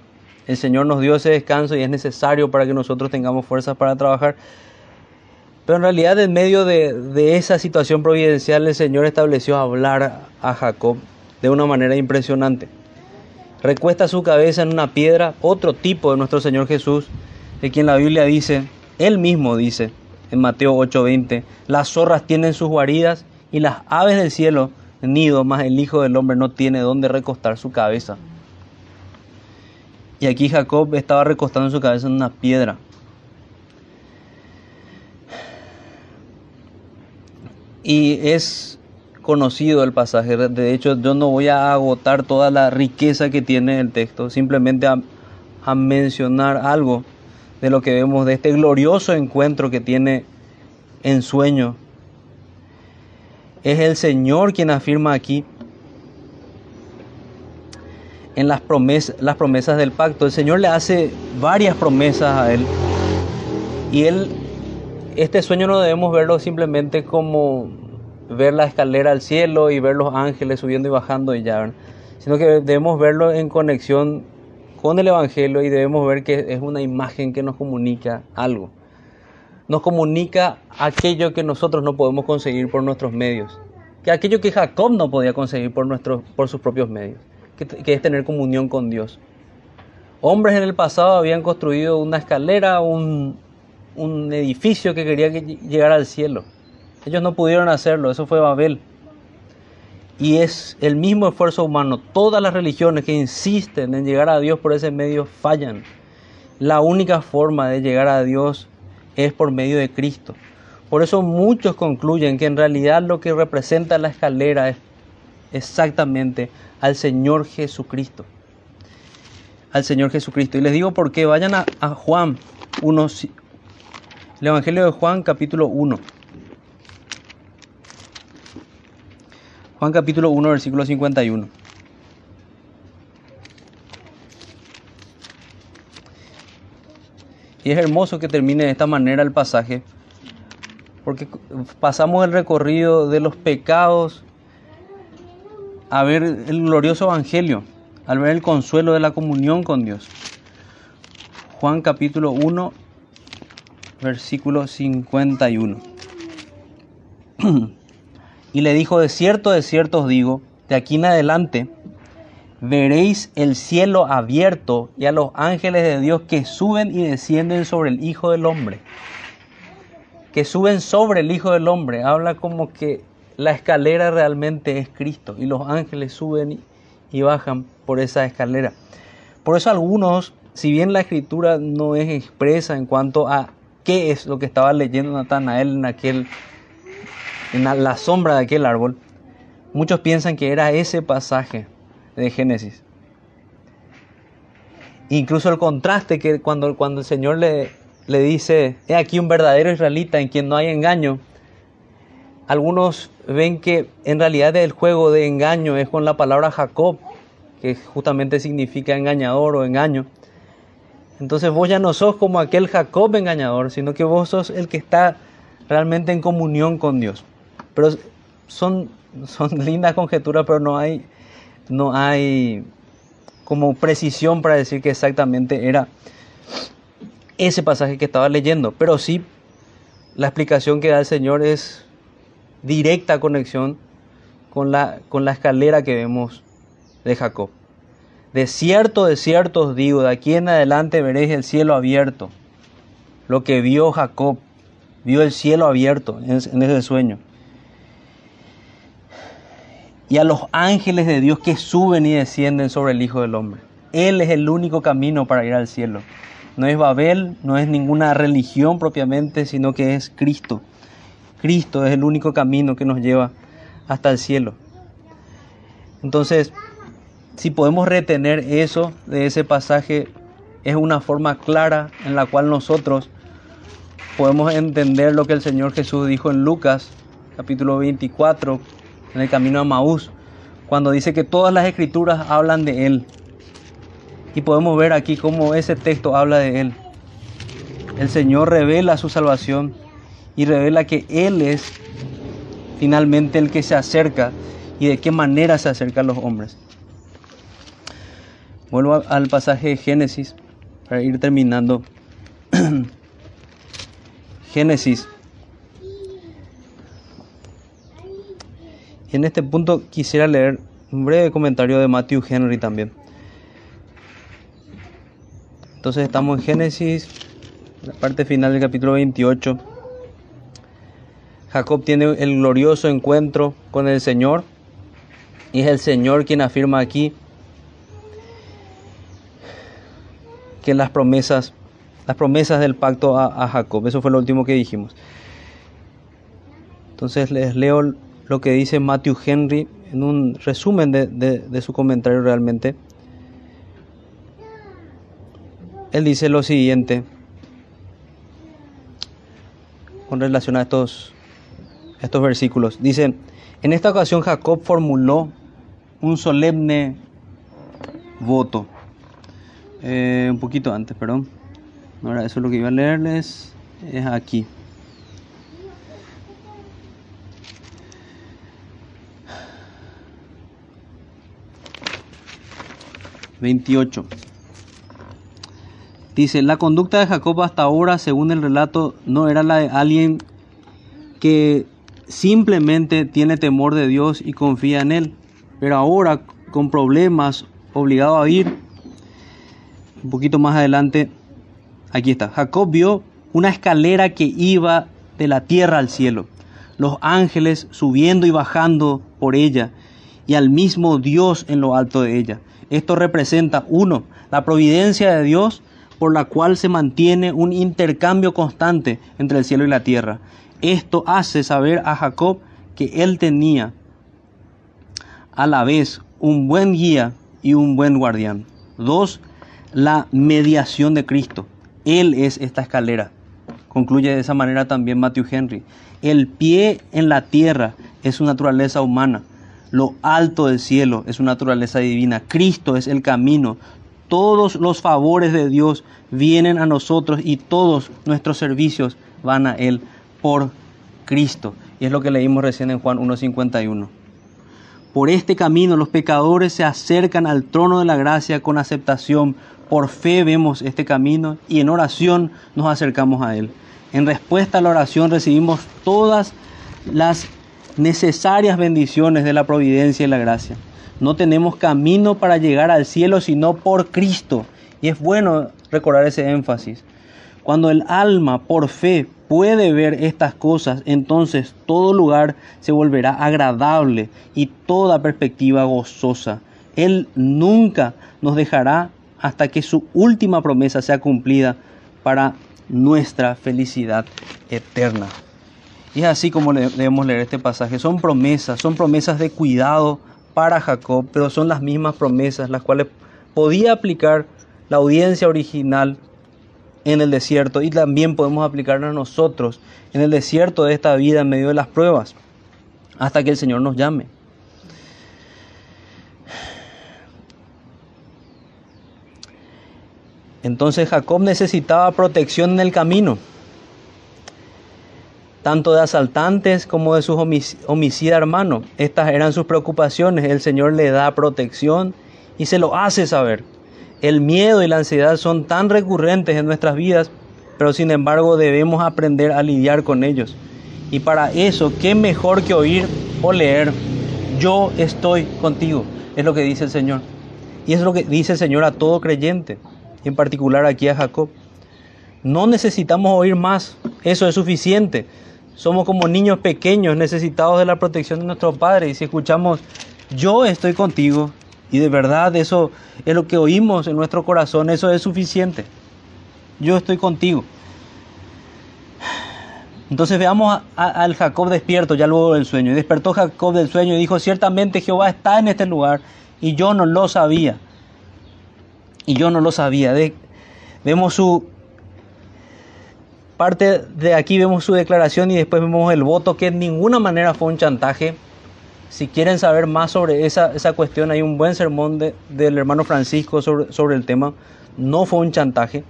El Señor nos dio ese descanso y es necesario para que nosotros tengamos fuerzas para trabajar. Pero en realidad en medio de, esa situación providencial el Señor estableció hablar a Jacob de una manera impresionante. Recuesta su cabeza en una piedra, otro tipo de nuestro Señor Jesús, de quien la Biblia dice, él mismo dice en Mateo 8:20, las zorras tienen sus guaridas y las aves del cielo nido, mas el Hijo del Hombre no tiene dónde recostar su cabeza. Y aquí Jacob estaba recostando su cabeza en una piedra. Y es conocido el pasaje. De hecho, yo no voy a agotar toda la riqueza que tiene el texto, simplemente a, a mencionar algo de lo que vemos de este glorioso encuentro que tiene en sueño. Es el Señor quien afirma aquí en las promesas, las promesas del pacto. El Señor le hace varias promesas a él. Y él, este sueño no debemos verlo simplemente como ver la escalera al cielo y ver los ángeles subiendo y bajando y ya, sino que debemos verlo en conexión con el Evangelio y debemos ver que es una imagen que nos comunica algo. Nos comunica aquello que nosotros no podemos conseguir por nuestros medios, que aquello que Jacob no podía conseguir por, nuestros, por sus propios medios que, es tener comunión con Dios. Hombres en el pasado habían construido una escalera, un, un edificio que quería que llegara al cielo. Ellos no pudieron hacerlo, eso fue Babel. Y es el mismo esfuerzo humano. Todas las religiones que insisten en llegar a Dios por ese medio fallan. La única forma de llegar a Dios es por medio de Cristo. Por eso muchos concluyen que en realidad lo que representa la escalera es exactamente al Señor Jesucristo. Al Señor Jesucristo. Y les digo por qué. Vayan a, Juan 1, el Evangelio de Juan capítulo 1. Juan capítulo 1, versículo 51. Y es hermoso que termine de esta manera el pasaje, porque pasamos el recorrido de los pecados a ver el glorioso Evangelio, al ver el consuelo de la comunión con Dios. Juan capítulo 1, versículo 51. y le dijo, de cierto, de cierto os digo, de aquí en adelante veréis el cielo abierto y a los ángeles de Dios que suben y descienden sobre el Hijo del Hombre. Que suben sobre el Hijo del Hombre. Habla como que la escalera realmente es Cristo y los ángeles suben y bajan por esa escalera. Por eso algunos, si bien la escritura no es expresa en cuanto a qué es lo que estaba leyendo Natanael en aquel en la sombra de aquel árbol, muchos piensan que era ese pasaje de Génesis. Incluso el contraste que cuando, cuando el Señor le, le dice, he aquí un verdadero israelita en quien no hay engaño, algunos ven que en realidad el juego de engaño es con la palabra Jacob, que justamente significa engañador o engaño. Entonces vos ya no sos como aquel Jacob engañador, sino que vos sos el que está realmente en comunión con Dios. Pero son, son lindas conjeturas, pero no hay, no hay como precisión para decir que exactamente era ese pasaje que estaba leyendo. Pero sí, la explicación que da el Señor es directa conexión con la, con la escalera que vemos de Jacob. De cierto, de cierto os digo, de aquí en adelante veréis el cielo abierto. Lo que vio Jacob, vio el cielo abierto en, en ese sueño. Y a los ángeles de Dios que suben y descienden sobre el Hijo del Hombre. Él es el único camino para ir al cielo. No es Babel, no es ninguna religión propiamente, sino que es Cristo. Cristo es el único camino que nos lleva hasta el cielo. Entonces, si podemos retener eso de ese pasaje, es una forma clara en la cual nosotros podemos entender lo que el Señor Jesús dijo en Lucas capítulo 24, en el camino a Maús, cuando dice que todas las escrituras hablan de Él. Y podemos ver aquí cómo ese texto habla de Él. El Señor revela su salvación y revela que Él es finalmente el que se acerca y de qué manera se acerca a los hombres. Vuelvo al pasaje de Génesis para ir terminando. Génesis. En este punto quisiera leer un breve comentario de Matthew Henry también. Entonces estamos en Génesis, la parte final del capítulo 28. Jacob tiene el glorioso encuentro con el Señor y es el Señor quien afirma aquí que las promesas, las promesas del pacto a, Jacob, eso fue lo último que dijimos. Entonces les leo lo que dice Matthew Henry en un resumen de, de su comentario realmente. Él dice lo siguiente con relación a estos estos versículos. Dice, en esta ocasión Jacob formuló un solemne voto. Eh, un poquito antes, perdón. Ahora eso es lo que iba a leerles. Es aquí. ...28... Dice, la conducta de Jacob hasta ahora, según el relato, no era la de alguien que simplemente tiene temor de Dios y confía en Él. Pero ahora, con problemas, obligado a ir, un poquito más adelante, aquí está, Jacob vio una escalera que iba de la tierra al cielo, los ángeles subiendo y bajando por ella, y al mismo Dios en lo alto de ella. Esto representa, uno, la providencia de Dios por la cual se mantiene un intercambio constante entre el cielo y la tierra. Esto hace saber a Jacob que él tenía a la vez un buen guía y un buen guardián. Dos, la mediación de Cristo. Él es esta escalera. Concluye de esa manera también Matthew Henry. El pie en la tierra es su naturaleza humana. Lo alto del cielo es su naturaleza divina. Cristo es el camino. Todos los favores de Dios vienen a nosotros y todos nuestros servicios van a Él por Cristo. Y es lo que leímos recién en Juan 1.51. Por este camino los pecadores se acercan al trono de la gracia con aceptación. Por fe vemos este camino y en oración nos acercamos a Él. En respuesta a la oración recibimos todas las necesarias bendiciones de la providencia y la gracia. No tenemos camino para llegar al cielo sino por Cristo. Y es bueno recordar ese énfasis. Cuando el alma por fe puede ver estas cosas, entonces todo lugar se volverá agradable y toda perspectiva gozosa. Él nunca nos dejará hasta que su última promesa sea cumplida para nuestra felicidad eterna. Y es así como debemos leer este pasaje. Son promesas, son promesas de cuidado para Jacob, pero son las mismas promesas las cuales podía aplicar la audiencia original en el desierto y también podemos aplicarnos nosotros en el desierto de esta vida en medio de las pruebas hasta que el Señor nos llame. Entonces Jacob necesitaba protección en el camino, tanto de asaltantes como de sus homicidas hermanos. Estas eran sus preocupaciones. El Señor le da protección y se lo hace saber. El miedo y la ansiedad son tan recurrentes en nuestras vidas, pero sin embargo debemos aprender a lidiar con ellos. Y para eso, ¿qué mejor que oír o leer? Yo estoy contigo, es lo que dice el Señor. Y es lo que dice el Señor a todo creyente, en particular aquí a Jacob. No necesitamos oír más, eso es suficiente. Somos como niños pequeños necesitados de la protección de nuestro Padre. Y si escuchamos, yo estoy contigo, y de verdad eso es lo que oímos en nuestro corazón, eso es suficiente. Yo estoy contigo. Entonces veamos al Jacob despierto ya luego del sueño. Y despertó Jacob del sueño y dijo, ciertamente Jehová está en este lugar y yo no lo sabía. Y yo no lo sabía. vemos su... Parte de aquí vemos su declaración y después vemos el voto que en ninguna manera fue un chantaje si quieren saber más sobre esa, esa cuestión, hay un buen sermón de, del hermano Francisco sobre, sobre, el tema. No fue un chantaje,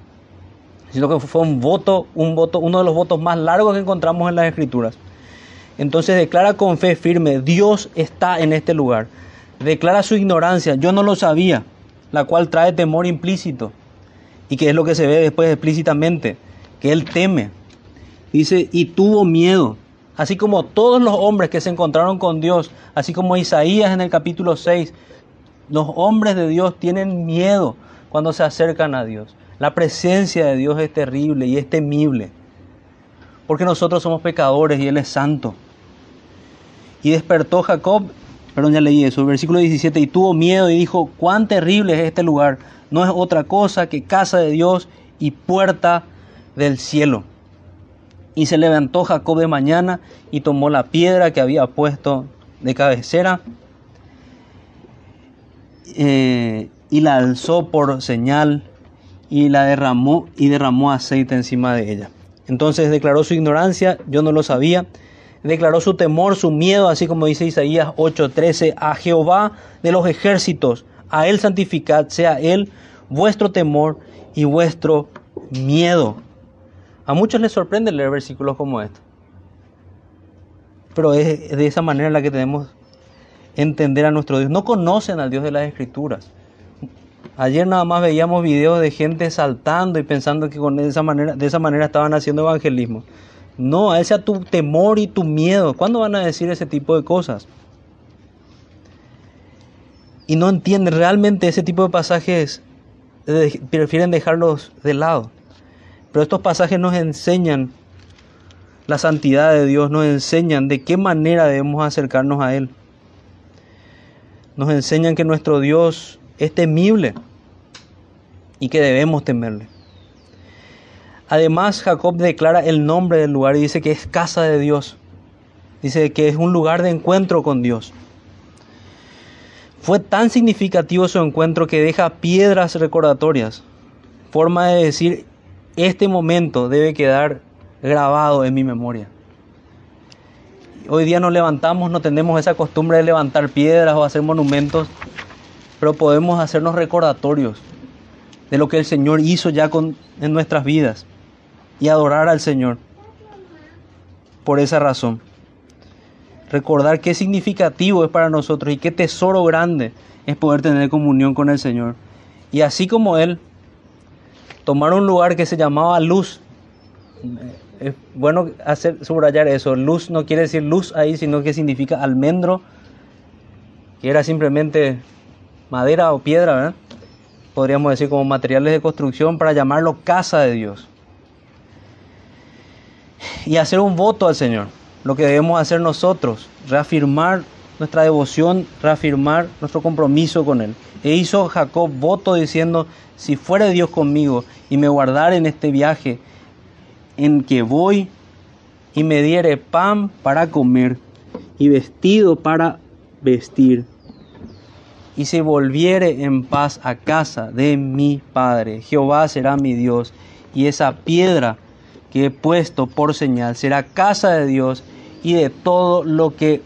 sino que fue un voto, un voto, uno de los votos más largos que encontramos en las escrituras. Entonces declara con fe firme, Dios está en este lugar. Declara su ignorancia, yo no lo sabía, la cual trae temor implícito. Y que es lo que se ve después explícitamente, que él teme. Dice, y tuvo miedo así como todos los hombres que se encontraron con Dios, así como Isaías en el capítulo 6, los hombres de Dios tienen miedo cuando se acercan a Dios. La presencia de Dios es terrible y es temible, porque nosotros somos pecadores y Él es santo. Y despertó Jacob, perdón, ya leí eso, versículo 17, y tuvo miedo y dijo, cuán terrible es este lugar, no es otra cosa que casa de Dios y puerta del cielo. Y se levantó Jacob de mañana y tomó la piedra que había puesto de cabecera eh, y la alzó por señal y la derramó y derramó aceite encima de ella. Entonces declaró su ignorancia, yo no lo sabía. Declaró su temor, su miedo, así como dice Isaías 8:13, a Jehová de los ejércitos, a él santificad, sea él vuestro temor y vuestro miedo. A muchos les sorprende leer versículos como estos. Pero es de esa manera en la que tenemos entender a nuestro Dios. No conocen al Dios de las Escrituras. Ayer nada más veíamos videos de gente saltando y pensando que con esa manera, de esa manera estaban haciendo evangelismo. No, a ese tu temor y tu miedo. ¿Cuándo van a decir ese tipo de cosas? Y no entienden realmente ese tipo de pasajes, prefieren dejarlos de lado. Pero estos pasajes nos enseñan la santidad de Dios, nos enseñan de qué manera debemos acercarnos a Él. Nos enseñan que nuestro Dios es temible y que debemos temerle. Además, Jacob declara el nombre del lugar y dice que es casa de Dios. Dice que es un lugar de encuentro con Dios. Fue tan significativo su encuentro que deja piedras recordatorias, forma de decir este momento debe quedar grabado en mi memoria. Hoy día nos levantamos, no tenemos esa costumbre de levantar piedras o hacer monumentos, pero podemos hacernos recordatorios de lo que el Señor hizo ya con, en nuestras vidas y adorar al Señor. Por esa razón, recordar qué significativo es para nosotros y qué tesoro grande es poder tener comunión con el Señor. Y así como Él tomaron un lugar que se llamaba Luz. Es bueno hacer, subrayar eso. Luz no quiere decir luz ahí, sino que significa almendro, que era simplemente madera o piedra, ¿verdad? podríamos decir como materiales de construcción para llamarlo casa de Dios. y hacer un voto al Señor. Lo que debemos hacer nosotros, reafirmar nuestra devoción, reafirmar nuestro compromiso con Él. E hizo Jacob voto diciendo, si fuera Dios conmigo y me guardara en este viaje en que voy y me diere pan para comer y vestido para vestir y se volviere en paz a casa de mi Padre. Jehová será mi Dios, y esa piedra que he puesto por señal será casa de Dios, y de todo lo que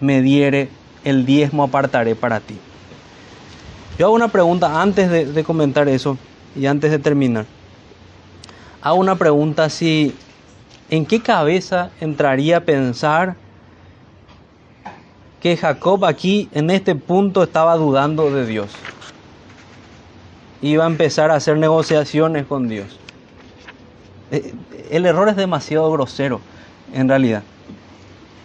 me diere el diezmo apartaré para ti. Yo hago una pregunta antes de, comentar eso y antes de terminar. Hago una pregunta si en qué cabeza entraría a pensar que Jacob aquí en este punto estaba dudando de Dios. Iba a empezar a hacer negociaciones con Dios. Eh, el error es demasiado grosero, en realidad.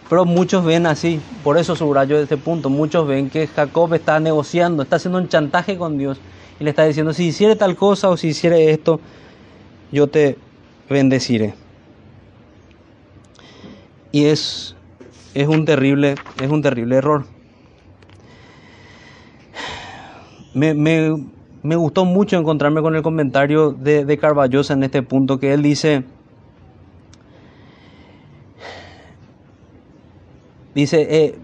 Pero muchos ven así, por eso subrayo este punto, muchos ven que Jacob está negociando, está haciendo un chantaje con Dios y le está diciendo, si hiciere tal cosa o si hiciere esto, yo te bendeciré. Y es es un terrible, es un terrible error. Me, gustó mucho encontrarme con el comentario de, de Carballosa en este punto, que él dice, dice, eh,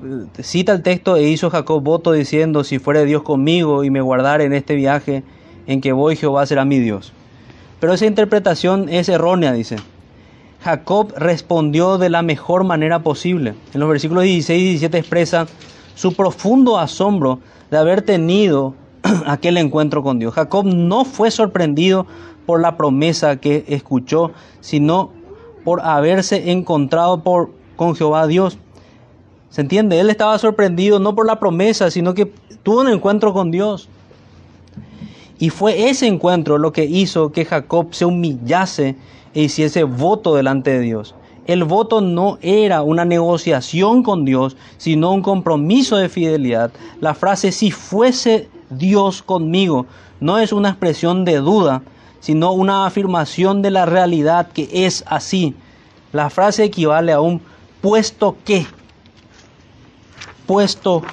cita el texto e hizo Jacob voto diciendo, si fuere Dios conmigo y me guardare en este viaje en que voy, Jehová será mi Dios. Pero esa interpretación es errónea, dice. Jacob respondió de la mejor manera posible. En los versículos 16 y 17 expresa su profundo asombro de haber tenido aquel encuentro con Dios. Jacob no fue sorprendido por la promesa que escuchó, sino por haberse encontrado con Jehová Dios. ¿Se entiende? Él estaba sorprendido no por la promesa, sino que tuvo un encuentro con Dios. Y fue ese encuentro lo que hizo que Jacob se humillase e hiciese voto delante de Dios. El voto no era una negociación con Dios, sino un compromiso de fidelidad. La frase si fuese Dios conmigo no es una expresión de duda, sino una afirmación de la realidad que es así. La frase equivale a un puesto que. Puesto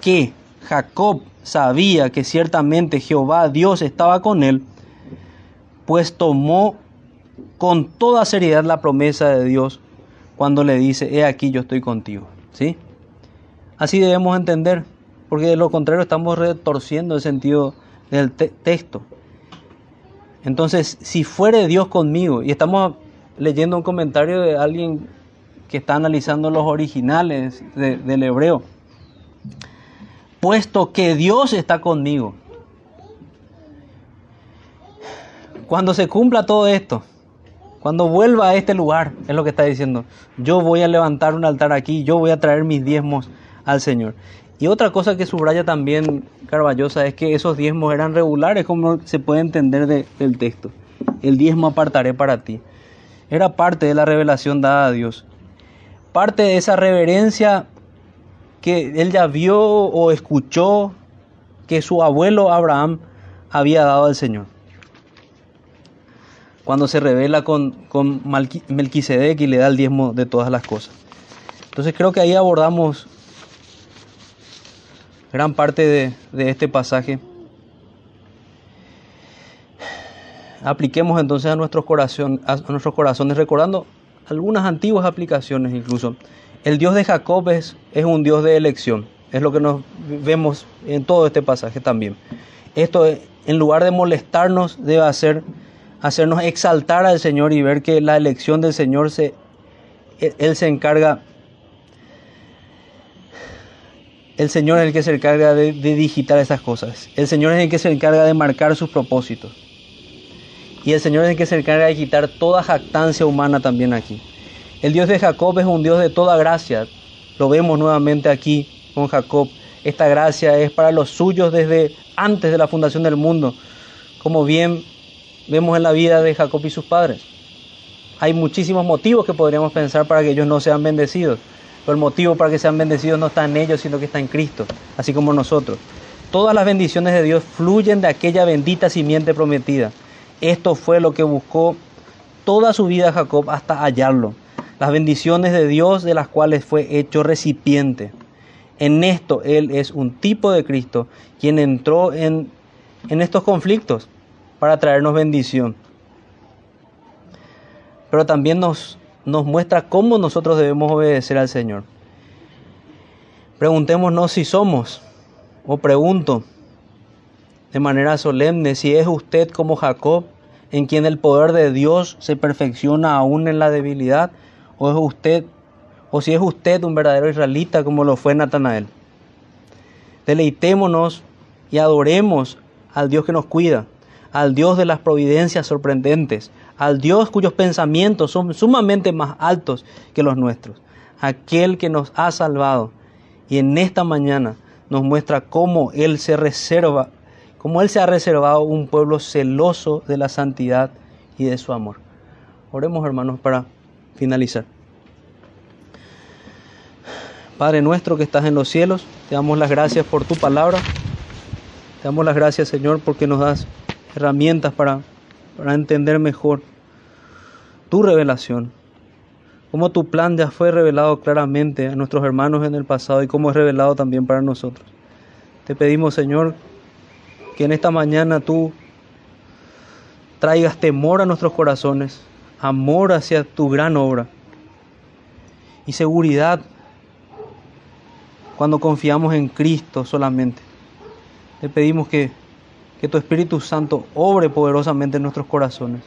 que Jacob sabía que ciertamente Jehová Dios estaba con él, pues tomó con toda seriedad la promesa de Dios cuando le dice, he aquí yo estoy contigo. ¿Sí? Así debemos entender, porque de lo contrario estamos retorciendo el sentido del texto. Entonces, si fuere Dios conmigo, y estamos leyendo un comentario de alguien que está analizando los originales del hebreo, puesto que Dios está conmigo. Cuando se cumpla todo esto, cuando vuelva a este lugar, es lo que está diciendo, yo voy a levantar un altar aquí, yo voy a traer mis diezmos al Señor. Y otra cosa que subraya también Carballosa es que esos diezmos eran regulares, como se puede entender del texto. El diezmo apartaré para ti. Era parte de la revelación dada a Dios. Parte de esa reverencia que él ya vio o escuchó que su abuelo Abraham había dado al Señor cuando se revela con, con Melquisedec y le da el diezmo de todas las cosas. Entonces creo que ahí abordamos gran parte de, este pasaje. Apliquemos entonces a nuestros, corazón, a nuestros corazones, recordando algunas antiguas aplicaciones incluso. El Dios de Jacob es, un Dios de elección. Es lo que nos vemos en todo este pasaje también. Esto, en lugar de molestarnos, debe hacer hacernos exaltar al Señor y ver que la elección del Señor se, Él se encarga, el Señor es el que se encarga de, de digitar esas cosas. El Señor es el que se encarga de marcar sus propósitos. Y el Señor es el que se encarga de quitar toda jactancia humana también aquí. El Dios de Jacob es un Dios de toda gracia. Lo vemos nuevamente aquí con Jacob. Esta gracia es para los suyos desde antes de la fundación del mundo. Como bien vemos en la vida de Jacob y sus padres. Hay muchísimos motivos que podríamos pensar para que ellos no sean bendecidos. Pero el motivo para que sean bendecidos no está en ellos, sino que está en Cristo, así como nosotros. Todas las bendiciones de Dios fluyen de aquella bendita simiente prometida. Esto fue lo que buscó toda su vida Jacob hasta hallarlo, las bendiciones de Dios de las cuales fue hecho recipiente. En esto Él es un tipo de Cristo, quien entró en, en estos conflictos para traernos bendición. Pero también nos, nos muestra cómo nosotros debemos obedecer al Señor. Preguntémonos si somos, o pregunto de manera solemne, si es usted como Jacob, en quien el poder de Dios se perfecciona aún en la debilidad, o es usted, o si es usted un verdadero israelita como lo fue Natanael. Deleitémonos y adoremos al Dios que nos cuida, al Dios de las providencias sorprendentes, al Dios cuyos pensamientos son sumamente más altos que los nuestros, aquel que nos ha salvado y en esta mañana nos muestra cómo Él se reserva, cómo Él se ha reservado un pueblo celoso de la santidad y de su amor. Oremos hermanos para finalizar. Padre nuestro que estás en los cielos, te damos las gracias por tu palabra. Te damos las gracias Señor porque nos das herramientas para, para entender mejor tu revelación, cómo tu plan ya fue revelado claramente a nuestros hermanos en el pasado y cómo es revelado también para nosotros. Te pedimos, Señor, que en esta mañana tú traigas temor a nuestros corazones, amor hacia tu gran obra y seguridad cuando confiamos en Cristo solamente. Te pedimos que, que tu Espíritu Santo obre poderosamente en nuestros corazones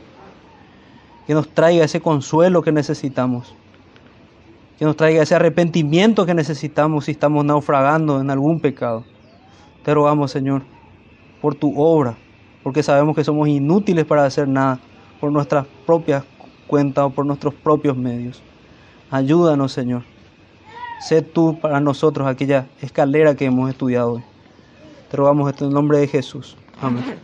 que nos traiga ese consuelo que necesitamos, que nos traiga ese arrepentimiento que necesitamos si estamos naufragando en algún pecado. Te rogamos, Señor, por tu obra, porque sabemos que somos inútiles para hacer nada por nuestras propias cuentas o por nuestros propios medios. Ayúdanos, Señor. Sé tú para nosotros aquella escalera que hemos estudiado hoy. Te rogamos esto en el nombre de Jesús. Amén.